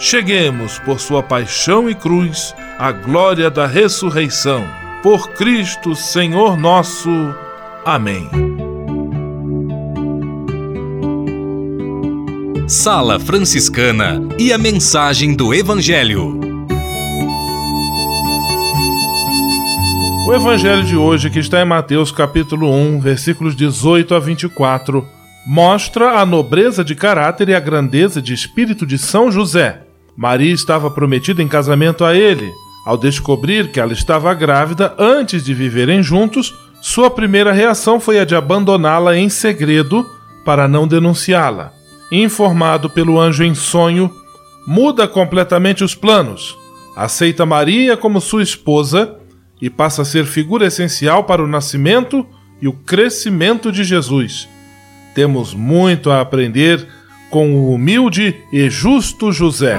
cheguemos, por sua paixão e cruz, à glória da ressurreição. Por Cristo, Senhor nosso. Amém. Sala Franciscana e a mensagem do Evangelho. O evangelho de hoje, que está em Mateus capítulo 1, versículos 18 a 24, mostra a nobreza de caráter e a grandeza de espírito de São José. Maria estava prometida em casamento a ele. Ao descobrir que ela estava grávida antes de viverem juntos, sua primeira reação foi a de abandoná-la em segredo para não denunciá-la. Informado pelo anjo em sonho, muda completamente os planos. Aceita Maria como sua esposa e passa a ser figura essencial para o nascimento e o crescimento de Jesus. Temos muito a aprender com o humilde e justo José.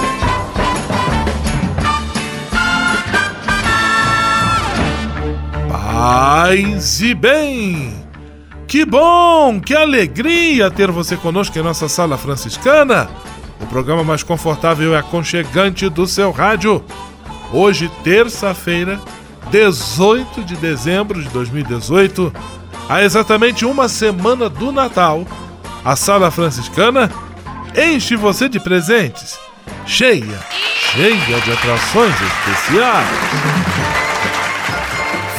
Paz e bem! Que bom, que alegria ter você conosco em nossa Sala Franciscana, o programa mais confortável e aconchegante do seu rádio. Hoje, terça-feira, 18 de dezembro de 2018 Há exatamente uma semana do Natal, a Sala Franciscana enche você de presentes, cheia, cheia de atrações especiais.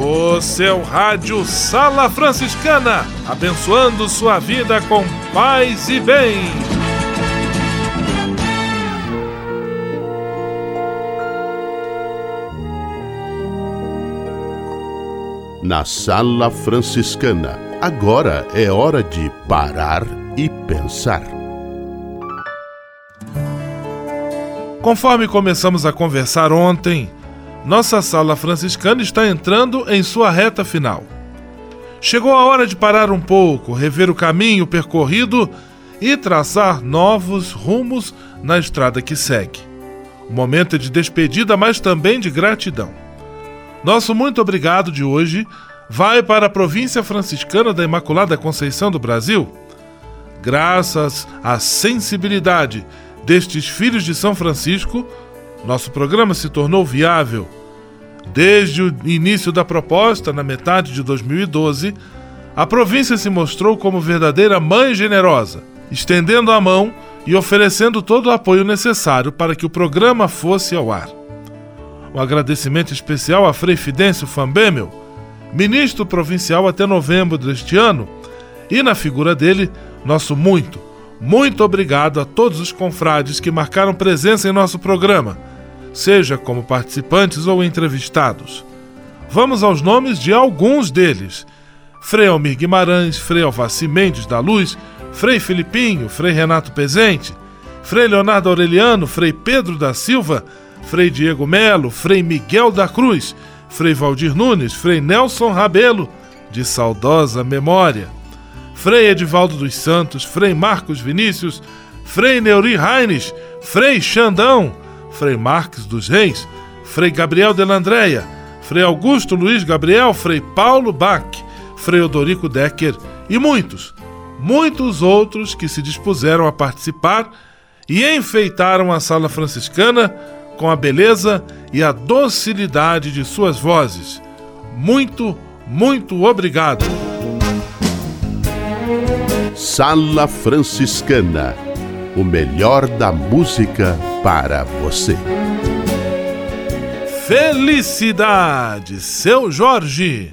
O seu rádio Sala Franciscana, abençoando sua vida com paz e bem. Na Sala Franciscana, agora é hora de parar e pensar. Conforme começamos a conversar ontem, nossa sala franciscana está entrando em sua reta final. Chegou a hora de parar um pouco, rever o caminho percorrido e traçar novos rumos na estrada que segue. O momento é de despedida, mas também de gratidão. Nosso muito obrigado de hoje vai para a província franciscana da Imaculada Conceição do Brasil. Graças à sensibilidade destes filhos de São Francisco, nosso programa se tornou viável. Desde o início da proposta, na metade de 2012, a província se mostrou como verdadeira mãe generosa, estendendo a mão e oferecendo todo o apoio necessário para que o programa fosse ao ar. Um agradecimento especial a Frei Fidêncio Fambemel, ministro provincial até novembro deste ano, e na figura dele, nosso muito, muito obrigado a todos os confrades que marcaram presença em nosso programa seja como participantes ou entrevistados. Vamos aos nomes de alguns deles: Frei Almir Guimarães, Frei Alvaci Mendes da Luz, Frei Filipinho, Frei Renato Pezente, Frei Leonardo Aureliano, Frei Pedro da Silva, Frei Diego Melo, Frei Miguel da Cruz, Frei Valdir Nunes, Frei Nelson Rabelo, de saudosa memória, Frei Edivaldo dos Santos, Frei Marcos Vinícius, Frei Neuri Reines, Frei Xandão, Frei Marques dos Reis, Frei Gabriel de Landréia, Frei Augusto Luiz Gabriel, Frei Paulo Bach, Frei Odorico Decker e muitos, muitos outros que se dispuseram a participar e enfeitaram a sala franciscana com a beleza e a docilidade de suas vozes. Muito, muito obrigado. Sala Franciscana o melhor da música para você. Felicidade, seu Jorge.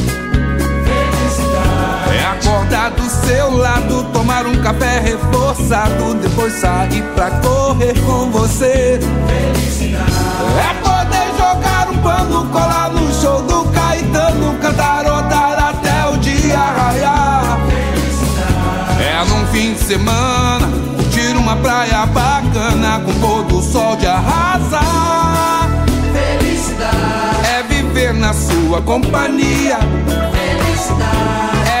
É acordar do seu lado, tomar um café reforçado, depois sair pra correr com você. Felicidade. É poder jogar um pano, colar no show do Caetano, cantarotar até o dia raiar. Felicidade. É num fim de semana uma praia bacana com pôr do sol de arrasar. Felicidade é viver na sua companhia. Felicidade é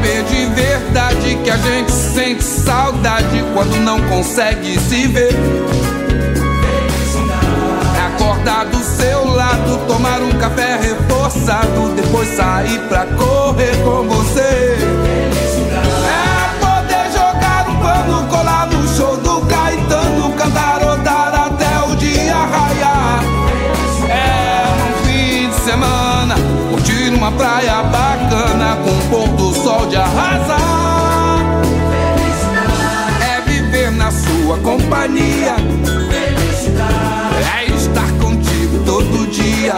Saber de verdade que a gente sente saudade quando não consegue se ver. É acordar do seu lado, tomar um café reforçado, depois sair pra correr com você. É poder jogar um pano, colar no show do Caetano, cantarotar até o dia raiar. É um fim de semana, curtir uma praia um pôr do sol de arrasar. É viver na sua companhia. É estar contigo todo dia.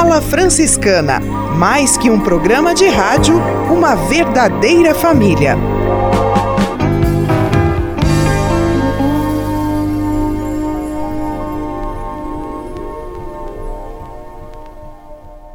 Sala Franciscana, mais que um programa de rádio, uma verdadeira família.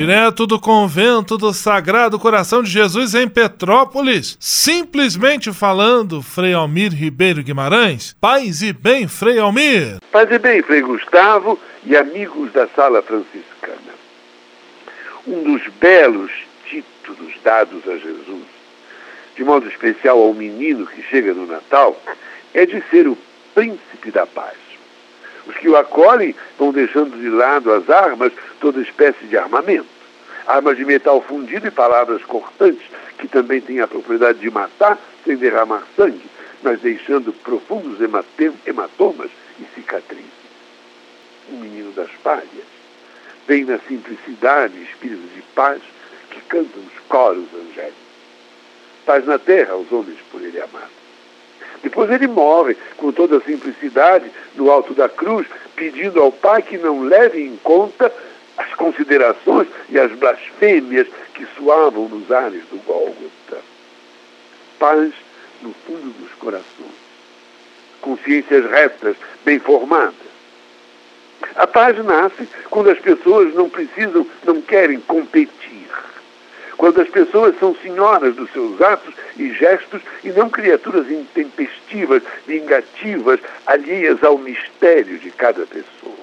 Direto do convento do Sagrado Coração de Jesus em Petrópolis, simplesmente falando, Frei Almir Ribeiro Guimarães. Paz e bem, Frei Almir. Paz e bem, Frei Gustavo e amigos da Sala Franciscana. Um dos belos títulos dados a Jesus, de modo especial ao menino que chega no Natal, é de ser o príncipe da paz. Os que o acolhem vão deixando de lado as armas, toda espécie de armamento. Armas de metal fundido e palavras cortantes, que também têm a propriedade de matar, sem derramar sangue, mas deixando profundos hematomas e cicatrizes. O menino das palhas vem na simplicidade espírito de paz que cantam os coros angélicos. Paz na terra aos homens por ele amado. Depois ele morre com toda a simplicidade no alto da cruz, pedindo ao Pai que não leve em conta as considerações e as blasfêmias que soavam nos ares do Gólgota. Paz no fundo dos corações. Consciências retas, bem formadas. A paz nasce quando as pessoas não precisam, não querem competir quando as pessoas são senhoras dos seus atos e gestos e não criaturas intempestivas, vingativas, alheias ao mistério de cada pessoa.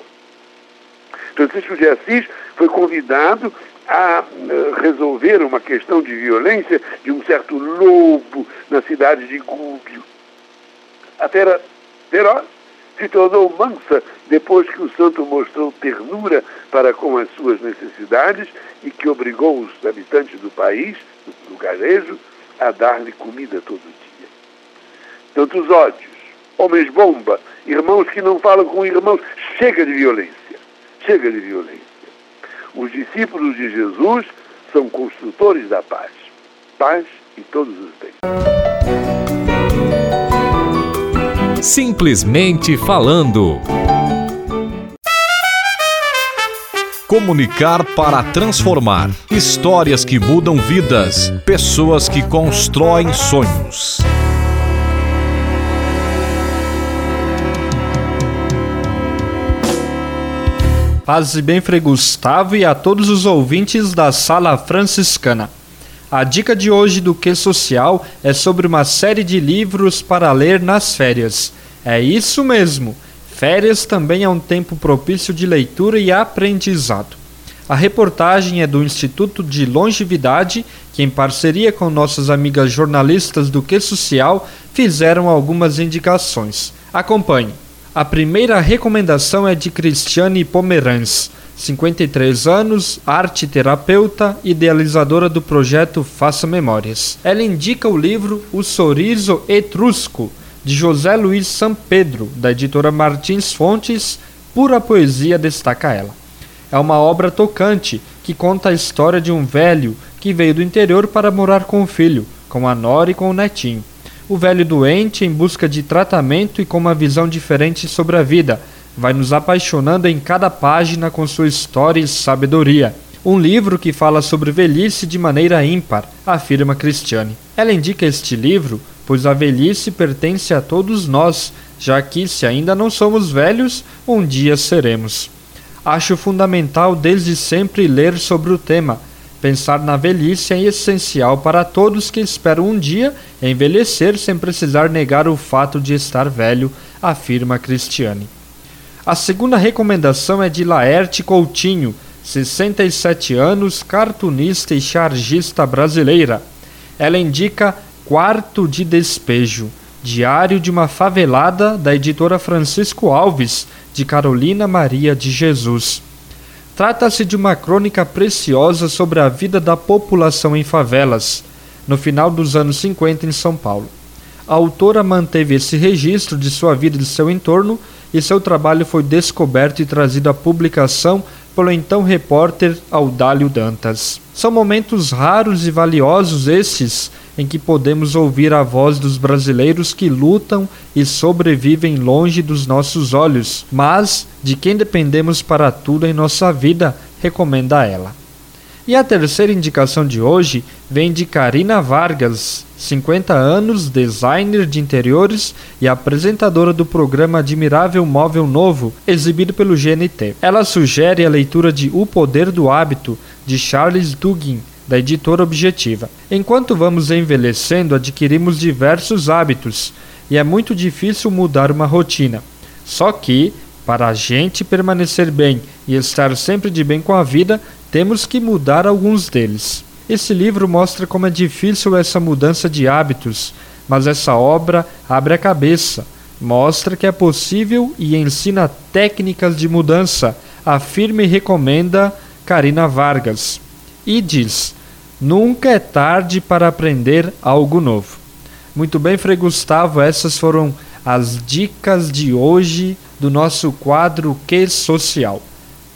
Francisco de Assis foi convidado a eh, resolver uma questão de violência de um certo lobo na cidade de Gúbio. A fera feroz se tornou mansa depois que o santo mostrou ternura para com as suas necessidades e que obrigou os habitantes do país, do lugarejo, a dar-lhe comida todo dia. Tantos ódios, homens bomba, irmãos que não falam com irmãos, chega de violência, chega de violência. Os discípulos de Jesus são construtores da paz, paz em todos os bens. Simplesmente falando. Comunicar para transformar. Histórias que mudam vidas. Pessoas que constroem sonhos. Paz e bem, Frei Gustavo, e a todos os ouvintes da Sala Franciscana. A dica de hoje do Que Social é sobre uma série de livros para ler nas férias. É isso mesmo! Férias também é um tempo propício de leitura e aprendizado. A reportagem é do Instituto de Longevidade, que, em parceria com nossas amigas jornalistas do Que Social, fizeram algumas indicações. Acompanhe. A primeira recomendação é de Cristiane Pomerans 53 anos, arte terapeuta, idealizadora do projeto Faça Memórias. Ela indica o livro O Sorriso Etrusco, de José Luiz Sampedro, da editora Martins Fontes, pura poesia destaca ela. É uma obra tocante que conta a história de um velho que veio do interior para morar com o filho, com a nora e com o netinho. O velho doente em busca de tratamento e com uma visão diferente sobre a vida, vai nos apaixonando em cada página com sua história e sabedoria. Um livro que fala sobre velhice de maneira ímpar, afirma Cristiane. Ela indica este livro pois a velhice pertence a todos nós, já que, se ainda não somos velhos, um dia seremos. Acho fundamental desde sempre ler sobre o tema. Pensar na velhice é essencial para todos que esperam um dia envelhecer sem precisar negar o fato de estar velho, afirma Cristiane. A segunda recomendação é de Laerte Coutinho, 67 anos, cartunista e chargista brasileira. Ela indica Quarto de Despejo, Diário de uma Favelada, da editora Francisco Alves, de Carolina Maria de Jesus. Trata-se de uma crônica preciosa sobre a vida da população em favelas, no final dos anos 50 em São Paulo. A autora manteve esse registro de sua vida e de seu entorno e seu trabalho foi descoberto e trazido à publicação pelo então repórter Audálio Dantas. São momentos raros e valiosos estes em que podemos ouvir a voz dos brasileiros que lutam e sobrevivem longe dos nossos olhos, mas de quem dependemos para tudo em nossa vida, recomenda ela. E a terceira indicação de hoje vem de Karina Vargas, 50 anos, designer de interiores e apresentadora do programa Admirável Móvel Novo, exibido pelo GNT. Ela sugere a leitura de O Poder do Hábito, de Charles Duggin, da editora Objetiva. Enquanto vamos envelhecendo, adquirimos diversos hábitos e é muito difícil mudar uma rotina. Só que, para a gente permanecer bem e estar sempre de bem com a vida, temos que mudar alguns deles. Esse livro mostra como é difícil essa mudança de hábitos, mas essa obra abre a cabeça, mostra que é possível e ensina técnicas de mudança, afirma e recomenda Karina Vargas. E diz: Nunca é tarde para aprender algo novo. Muito bem, Frei Gustavo, essas foram as dicas de hoje do nosso quadro Que Social.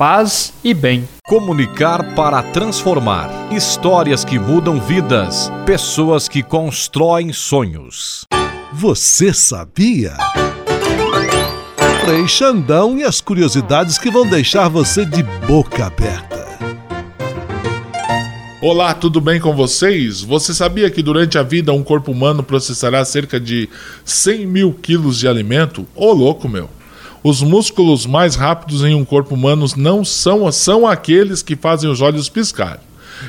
Paz e bem. Comunicar para transformar. Histórias que mudam vidas. Pessoas que constroem sonhos. Você sabia? Frei Xandão e as curiosidades que vão deixar você de boca aberta. Olá, tudo bem com vocês? Você sabia que durante a vida um corpo humano processará cerca de 100 mil quilos de alimento? Ô louco, meu! Os músculos mais rápidos em um corpo humano não são, são aqueles que fazem os olhos piscar.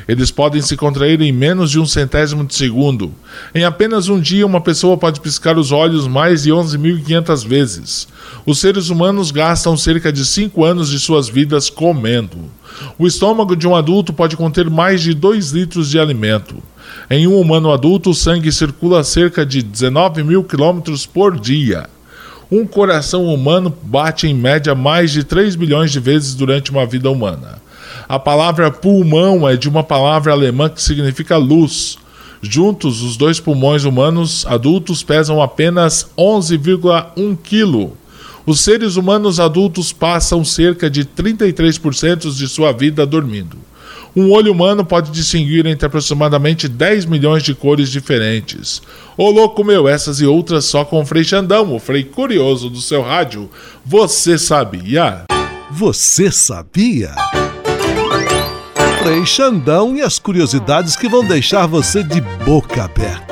Eles podem se contrair em menos de um centésimo de segundo. Em apenas um dia, uma pessoa pode piscar os olhos mais de 11.500 vezes. Os seres humanos gastam cerca de 5 anos de suas vidas comendo. O estômago de um adulto pode conter mais de 2 litros de alimento. Em um humano adulto, o sangue circula cerca de 19 mil quilômetros por dia. Um coração humano bate em média mais de 3 bilhões de vezes durante uma vida humana. A palavra pulmão é de uma palavra alemã que significa luz. Juntos, os dois pulmões humanos adultos pesam apenas 11,1 kg. Os seres humanos adultos passam cerca de 33% de sua vida dormindo. Um olho humano pode distinguir entre aproximadamente 10 milhões de cores diferentes. Ô louco meu, essas e outras só com o Frei Xandão, o Frei Curioso do seu rádio. Você sabia? Você sabia? Frei Xandão e as curiosidades que vão deixar você de boca aberta.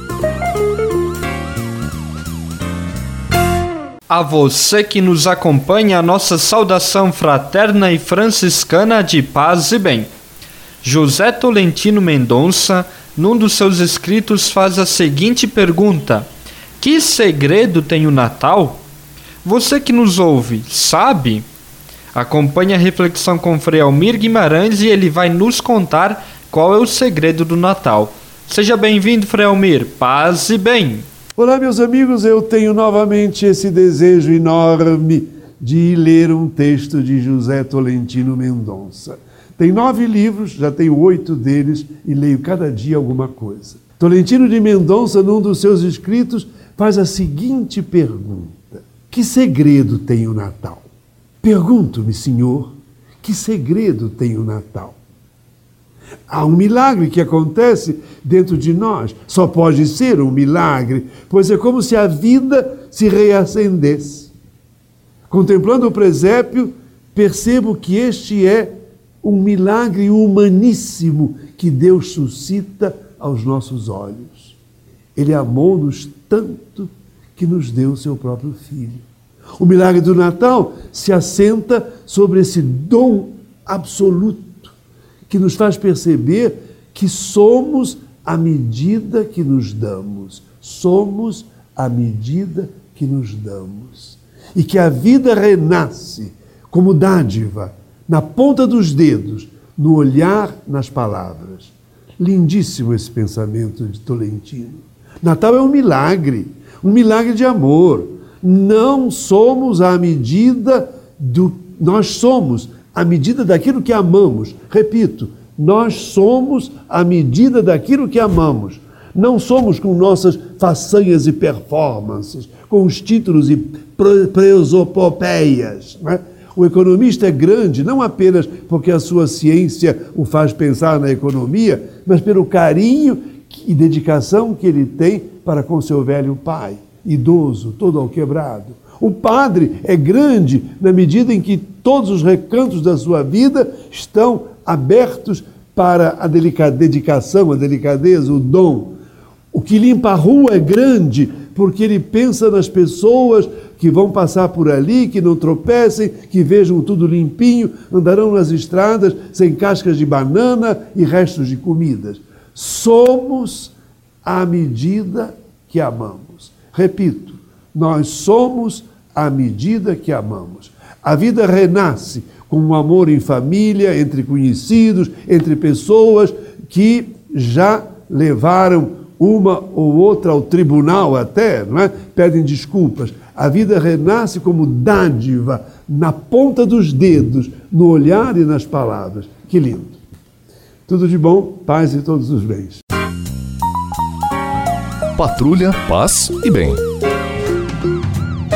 A você que nos acompanha, a nossa saudação fraterna e franciscana de paz e bem. José Tolentino Mendonça, num dos seus escritos, faz a seguinte pergunta: Que segredo tem o Natal? Você que nos ouve, sabe? Acompanhe a reflexão com Frei Almir Guimarães e ele vai nos contar qual é o segredo do Natal. Seja bem-vindo, Frei Almir. Paz e bem. Olá, meus amigos, eu tenho novamente esse desejo enorme de ler um texto de José Tolentino Mendonça. Tem nove livros, já tenho oito deles e leio cada dia alguma coisa. Tolentino de Mendonça, num dos seus escritos, faz a seguinte pergunta: Que segredo tem o Natal? Pergunto-me, Senhor, que segredo tem o Natal? Há um milagre que acontece dentro de nós. Só pode ser um milagre, pois é como se a vida se reacendesse. Contemplando o presépio, percebo que este é um milagre humaníssimo que Deus suscita aos nossos olhos. Ele amou-nos tanto que nos deu o seu próprio Filho. O milagre do Natal se assenta sobre esse dom absoluto que nos faz perceber que somos à medida que nos damos. Somos à medida que nos damos. E que a vida renasce como dádiva, na ponta dos dedos, no olhar, nas palavras. Lindíssimo esse pensamento de Tolentino. Natal é um milagre, um milagre de amor. Não somos à medida do. Nós somos à medida daquilo que amamos. Repito, nós somos à medida daquilo que amamos. Não somos com nossas façanhas e performances, com os títulos e presopopeias. Né? O economista é grande não apenas porque a sua ciência o faz pensar na economia, mas pelo carinho e dedicação que ele tem para com seu velho pai, idoso, todo alquebrado. O padre é grande na medida em que todos os recantos da sua vida estão abertos para a dedicação, a delicadeza, o dom. O que limpa a rua é grande porque ele pensa nas pessoas que vão passar por ali, que não tropecem, que vejam tudo limpinho, andarão nas estradas sem cascas de banana e restos de comidas. Somos à medida que amamos. Repito, nós somos à medida que amamos. A vida renasce com um amor em família, entre conhecidos, entre pessoas que já levaram uma ou outra ao tribunal até, não é? pedem desculpas. A vida renasce como dádiva na ponta dos dedos, no olhar e nas palavras. Que lindo. Tudo de bom, paz e todos os bens. Patrulha, paz e bem.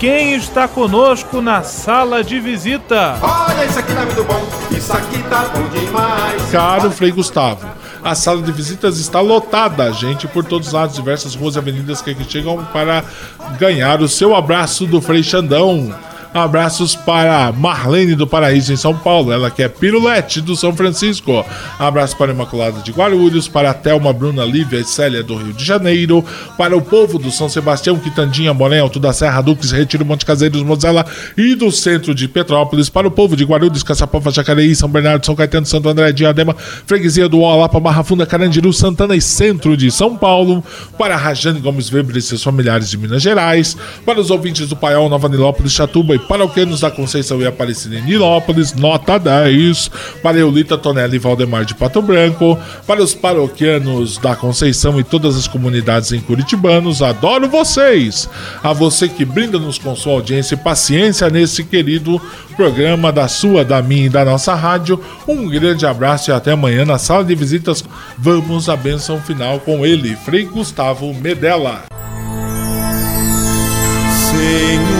quem está conosco na sala de visita? Olha, isso aqui tá muito bom, isso aqui tá bom demais. Caro Frei Gustavo, a sala de visitas está lotada, gente, por todos os lados, diversas ruas e avenidas que aqui chegam para ganhar o seu abraço do Frei Xandão. Abraços para Marlene do Paraíso em São Paulo, ela que é pirulete do São Francisco. Abraço para Imaculada de Guarulhos, para Thelma, Bruna, Lívia e Célia do Rio de Janeiro, para o povo do São Sebastião, Quitandinha, Morém, Alto da Serra, Duques, Retiro, Monte Caseiros, Mozela e do centro de Petrópolis, para o povo de Guarulhos, Caçapava, Jacareí, São Bernardo, São Caetano, Santo André, Diadema, Freguesia do Olapa, Barra Funda, Carandiru, Santana e centro de São Paulo, para Rajane Gomes Weber e seus familiares de Minas Gerais, para os ouvintes do Paiol, Nova Nilópolis, Chatuba e paroquianos da Conceição e Aparecida em Nilópolis, nota 10. Para Eulita Tonelli e Valdemar de Pato Branco. Para os paroquianos da Conceição e todas as comunidades em Curitibanos, adoro vocês! A você que brinda-nos com sua audiência e paciência nesse querido programa da sua, da minha e da nossa rádio. Um grande abraço e até amanhã na sala de visitas. Vamos à benção final com ele, Frei Gustavo Medella. Senhor,